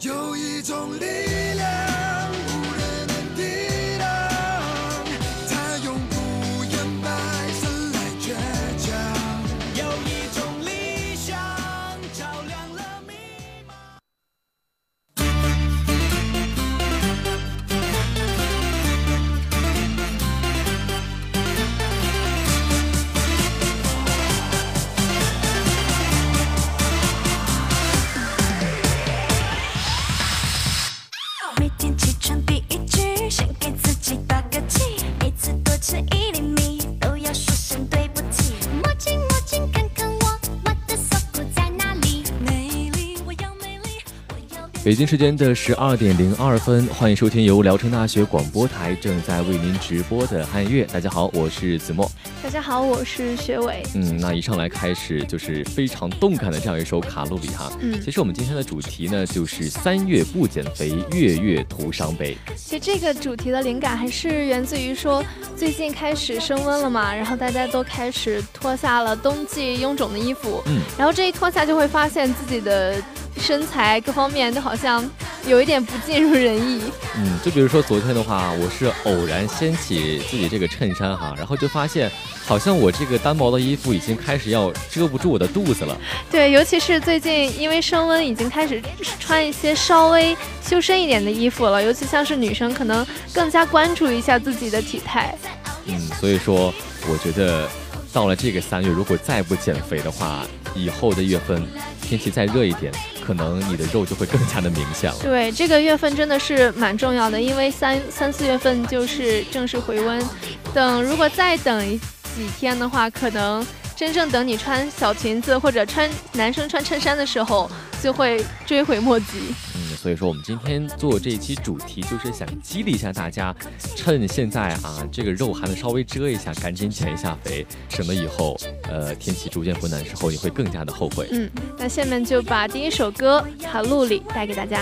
有一种力量。北京时间的十二点零二分，欢迎收听由聊城大学广播台正在为您直播的汉乐。大家好，我是子墨。大家好，我是学伟。嗯，那一上来开始就是非常动感的这样一首卡路里哈。嗯，其实我们今天的主题呢，就是三月不减肥，月月徒伤悲。其实这个主题的灵感还是源自于说，最近开始升温了嘛，然后大家都开始脱下了冬季臃肿的衣服。嗯，然后这一脱下就会发现自己的。身材各方面都好像有一点不尽如人意。嗯，就比如说昨天的话，我是偶然掀起自己这个衬衫哈，然后就发现好像我这个单薄的衣服已经开始要遮不住我的肚子了。对，尤其是最近因为升温，已经开始穿一些稍微修身一点的衣服了。尤其像是女生，可能更加关注一下自己的体态。嗯，所以说我觉得到了这个三月，如果再不减肥的话，以后的月份天气再热一点。可能你的肉就会更加的明显了。对，这个月份真的是蛮重要的，因为三三四月份就是正式回温。等如果再等几天的话，可能真正等你穿小裙子或者穿男生穿衬衫的时候，就会追悔莫及。所以说，我们今天做这一期主题，就是想激励一下大家，趁现在啊，这个肉还能稍微遮一下，赶紧减一下肥，省得以后，呃，天气逐渐回暖时候，你会更加的后悔。嗯，那下面就把第一首歌《卡路里》带给大家。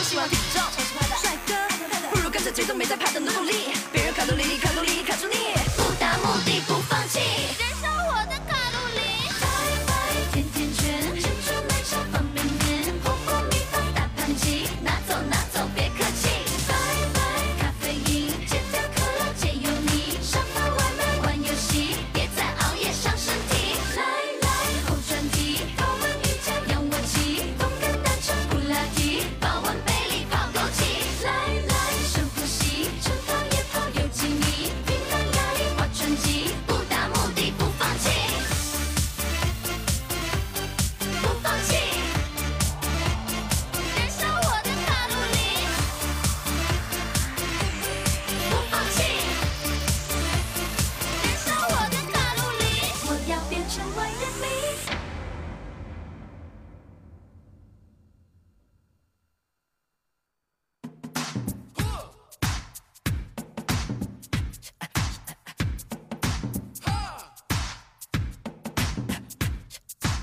掉，更辛苦。希望体重帅哥，不如跟着节奏没在怕的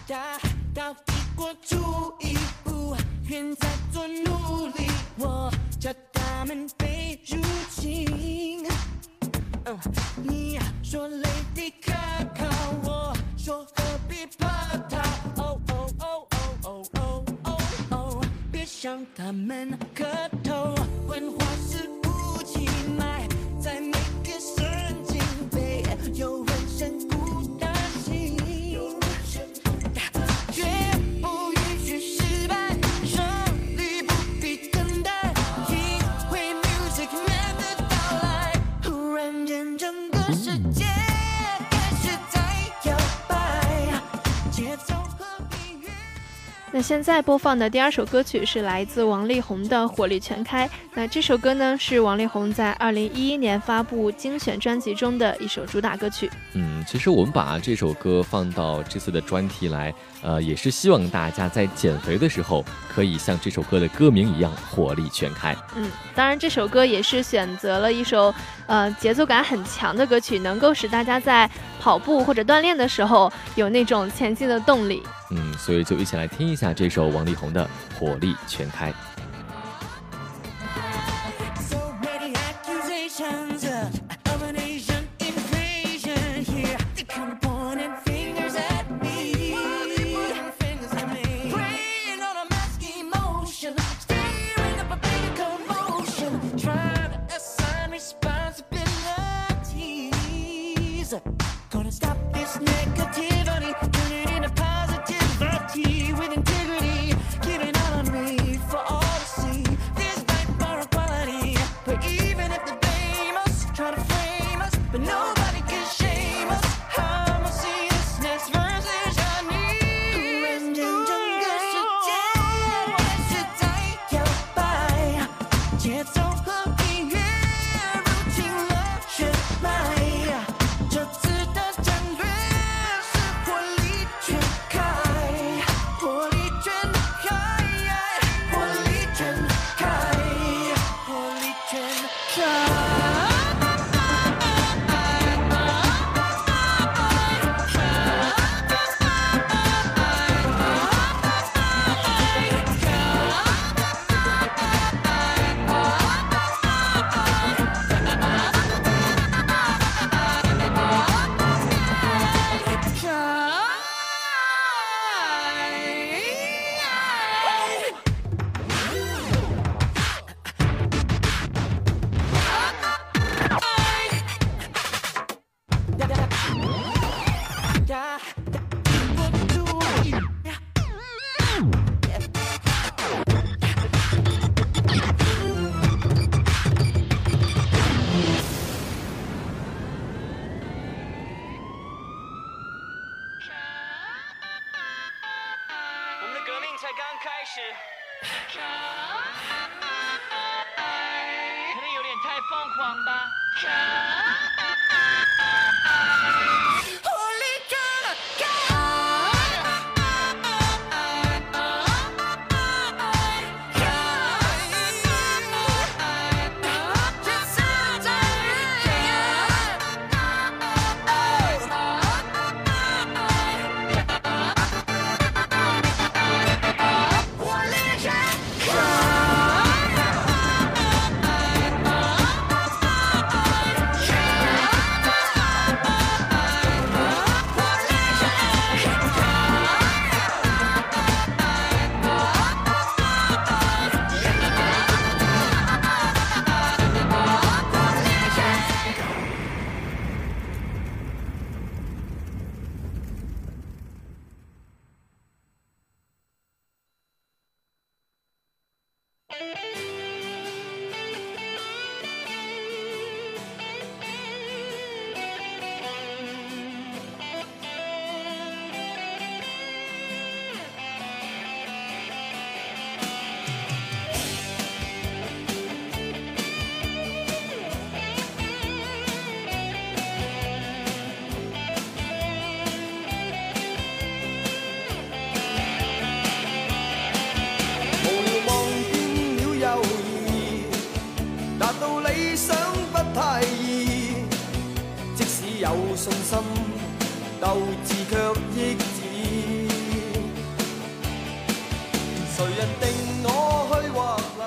大到帝国出一步，愿再做奴隶。我教他们被入侵。你说雷的可靠，我说何必怕他？哦哦哦哦哦哦哦，别向他们磕头，文化是武器，埋在每个神经。被有。那现在播放的第二首歌曲是来自王力宏的《火力全开》。那这首歌呢，是王力宏在二零一一年发布精选专辑中的一首主打歌曲。嗯，其实我们把这首歌放到这次的专题来，呃，也是希望大家在减肥的时候，可以像这首歌的歌名一样火力全开。嗯，当然这首歌也是选择了一首呃节奏感很强的歌曲，能够使大家在跑步或者锻炼的时候有那种前进的动力。嗯，所以就一起来听一下这首王力宏的《火力全开》。gossip. 信心，斗志却抑止。定我去或留？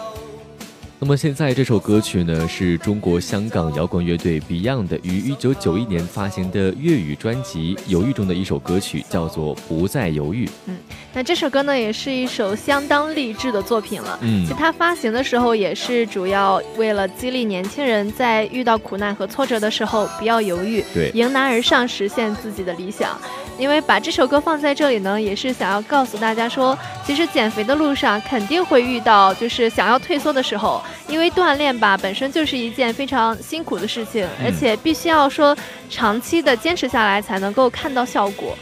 那么现在这首歌曲呢，是中国香港摇滚乐队 Beyond 的于一九九一年发行的粤语专辑《犹豫》中的一首歌曲，叫做《不再犹豫》。嗯。那这首歌呢，也是一首相当励志的作品了。嗯，其实它发行的时候，也是主要为了激励年轻人在遇到苦难和挫折的时候不要犹豫，对，迎难而上，实现自己的理想。因为把这首歌放在这里呢，也是想要告诉大家说，其实减肥的路上肯定会遇到就是想要退缩的时候，因为锻炼吧本身就是一件非常辛苦的事情，而且必须要说长期的坚持下来才能够看到效果。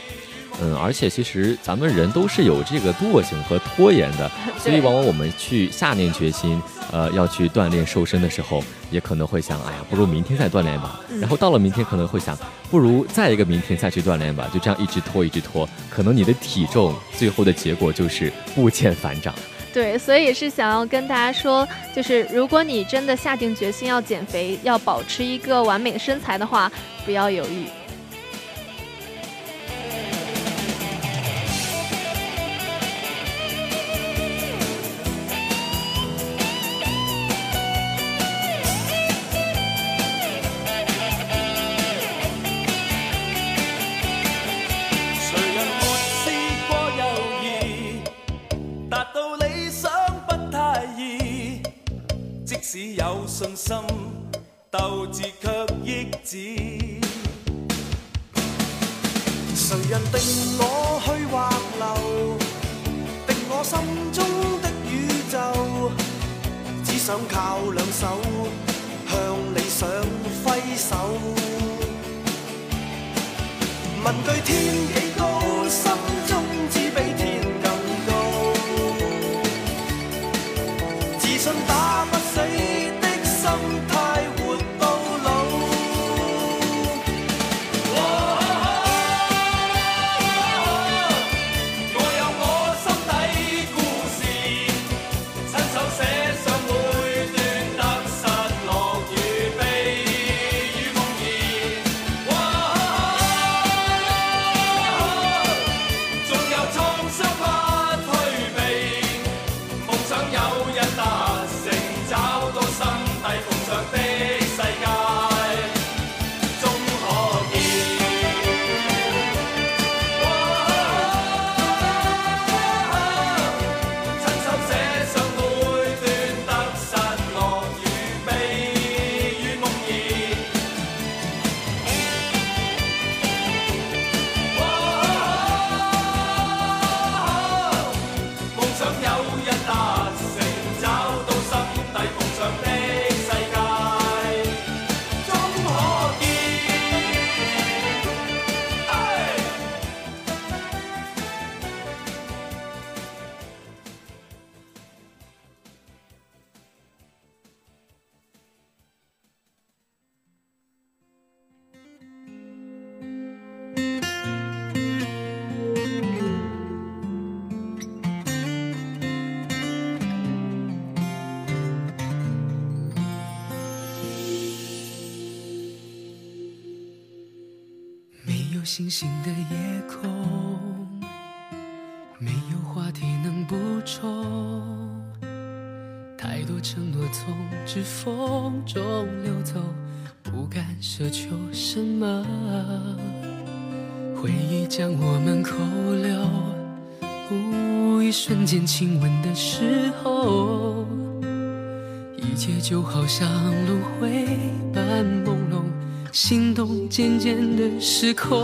嗯，而且其实咱们人都是有这个惰性和拖延的，所以往往我们去下定决心，呃，要去锻炼瘦身的时候，也可能会想，哎呀，不如明天再锻炼吧。然后到了明天，可能会想，不如再一个明天再去锻炼吧。就这样一直拖，一直拖，可能你的体重最后的结果就是不减反涨。对，所以也是想要跟大家说，就是如果你真的下定决心要减肥，要保持一个完美的身材的话，不要犹豫。信星星的夜空，没有话题能补充。太多承诺从指缝中流走，不敢奢求什么。回忆将我们扣留，一瞬间亲吻的时候，一切就好像轮回般朦胧。心动渐渐的失控，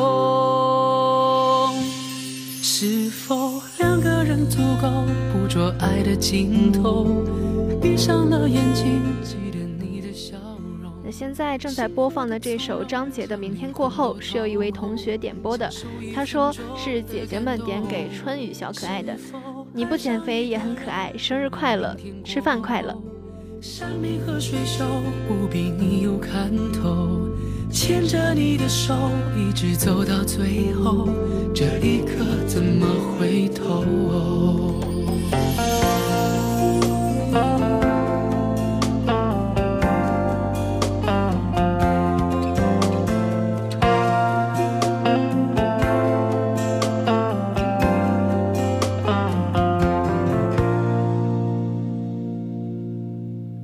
是否两个人足够捕捉爱的尽头？闭上了眼睛，记得你的笑容。那现在正在播放的这首张杰的《明天过后》是有一位同学点播的，他说是姐姐们点给春雨小可爱的。你不减肥也很可爱，生日快乐，吃饭快乐。山明和水秀，不比你有看头。牵着你的手，一直走到最后，这一刻怎么回头？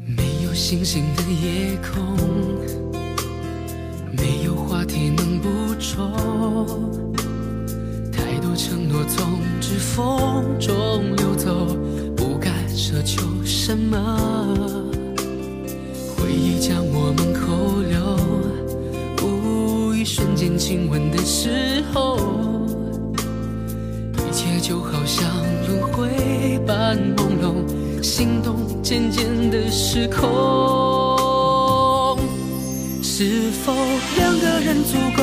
没有星星的夜空，捕捉。太多承诺从指缝中流走，不敢奢求什么。回忆将我们扣留，无一瞬间亲吻的时候，一切就好像轮回般朦胧。心动渐渐的失控，是否两个人足够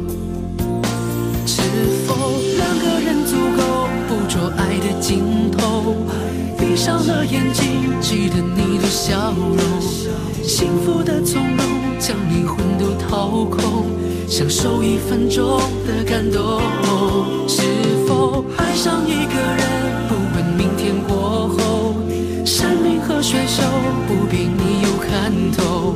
是否两个人足够捕捉爱的尽头？闭上了眼睛，记得你的笑容，幸福的从容，将灵魂都掏空，享受一分钟的感动。是否爱上一个人，不问明天过后？山明和水秀，不比你有看头。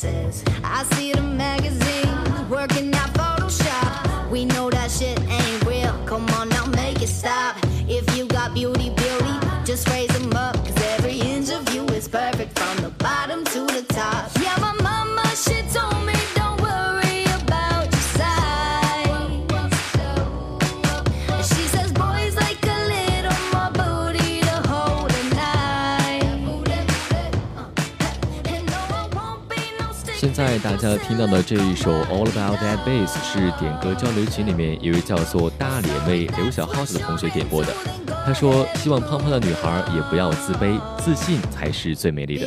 places. I see the magazines working out Photoshop. We know that shit ain't real. Come on now, make it stop. If you got beauty, beauty, just raise them up. Cause every inch of you is perfect from the bottom to the top. 在大家听到的这一首《All About That Bass》是点歌交流群里面一位叫做大脸妹刘小耗子的同学点播的。他说：“希望胖胖的女孩也不要自卑，自信才是最美丽的。”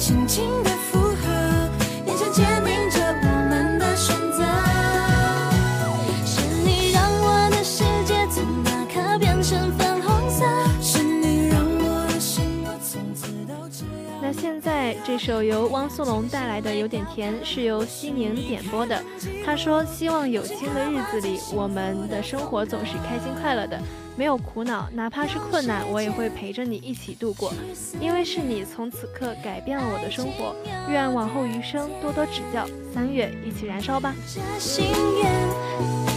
轻轻的这首由汪苏泷带来的《有点甜》是由西宁点播的。他说：“希望有情的日子里，我们的生活总是开心快乐的，没有苦恼，哪怕是困难，我也会陪着你一起度过。因为是你从此刻改变了我的生活，愿往后余生多多指教。”三月，一起燃烧吧。这心愿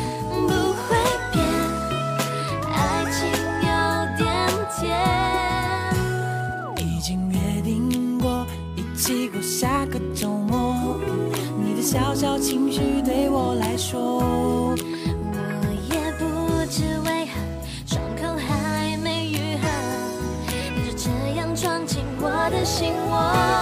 过下个周末。你的小小情绪对我来说，我也不知为何，伤口还没愈合，你就这样闯进我的心窝。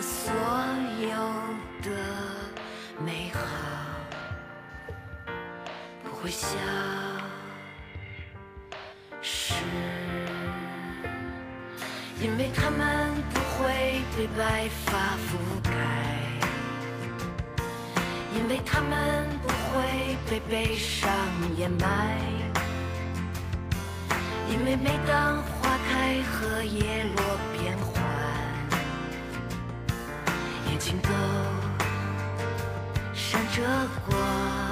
所有的美好不会消失因为它们不会被白发覆盖。因为它们不会被悲伤掩埋。因为每当花开和叶落变尽头闪着光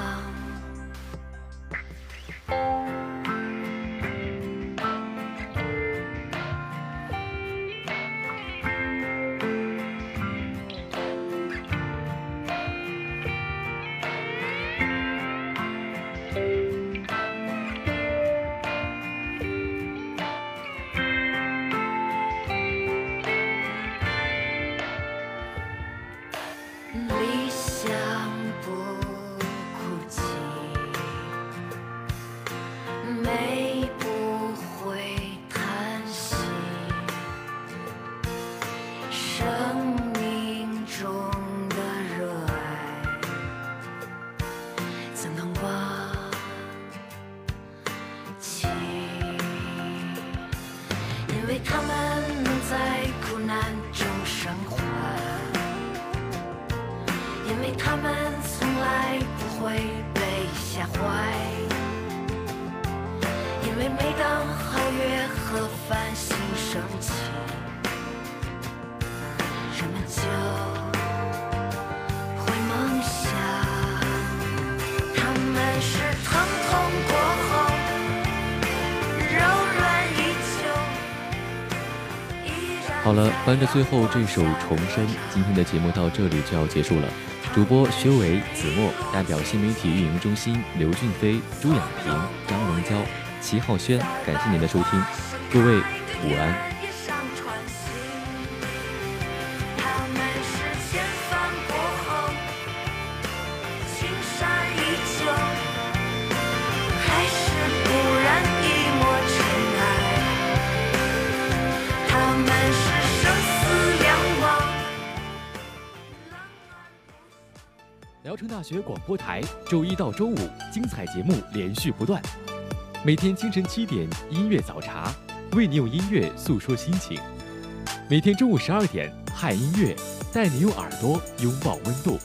好了，伴着最后这首《重生》，今天的节目到这里就要结束了。主播薛伟、子墨，代表新媒体运营中心刘俊飞、朱雅萍、张荣娇、齐浩轩，感谢您的收听，各位午安。学广播台，周一到周五精彩节目连续不断。每天清晨七点，音乐早茶，为你用音乐诉说心情。每天中午十二点，汉音乐带你用耳朵拥抱温度。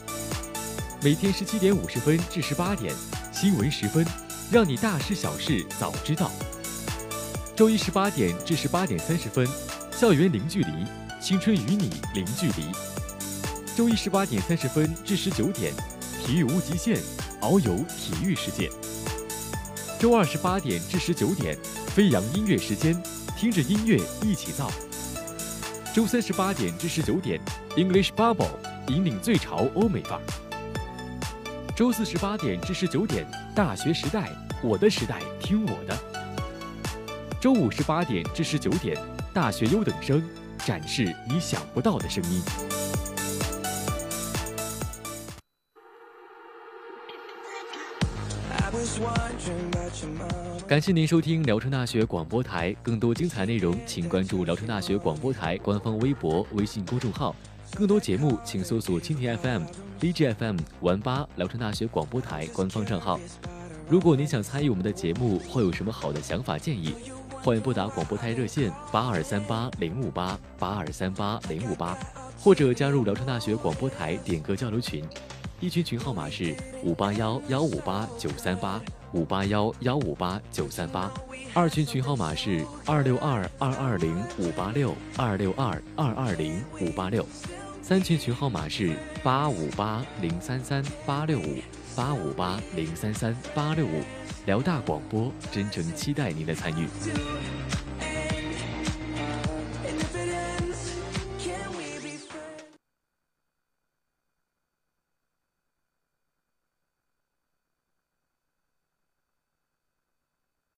每天十七点五十分至十八点，新闻时分，让你大事小事早知道。周一十八点至十八点三十分，校园零距离，青春与你零距离。周一十八点三十分至十九点。体育无极限，遨游体育世界。周二十八点至十九点，飞扬音乐时间，听着音乐一起造。周三十八点至十九点，English Bubble 引领最潮欧美范儿。周四十八点至十九点，大学时代，我的时代，听我的。周五十八点至十九点，大学优等生，展示你想不到的声音。感谢您收听聊城大学广播台，更多精彩内容，请关注聊城大学广播台官方微博、微信公众号。更多节目，请搜索蜻蜓 FM、DJFM、玩吧聊城大学广播台官方账号。如果您想参与我们的节目，或有什么好的想法建议，欢迎拨打广播台热线八二三八零五八八二三八零五八，或者加入聊城大学广播台点歌交流群。一群群号码是五八幺幺五八九三八五八幺幺五八九三八，二群群号码是二六二二二零五八六二六二二二零五八六，三群群号码是八五八零三三八六五八五八零三三八六五，辽大广播真诚期待您的参与。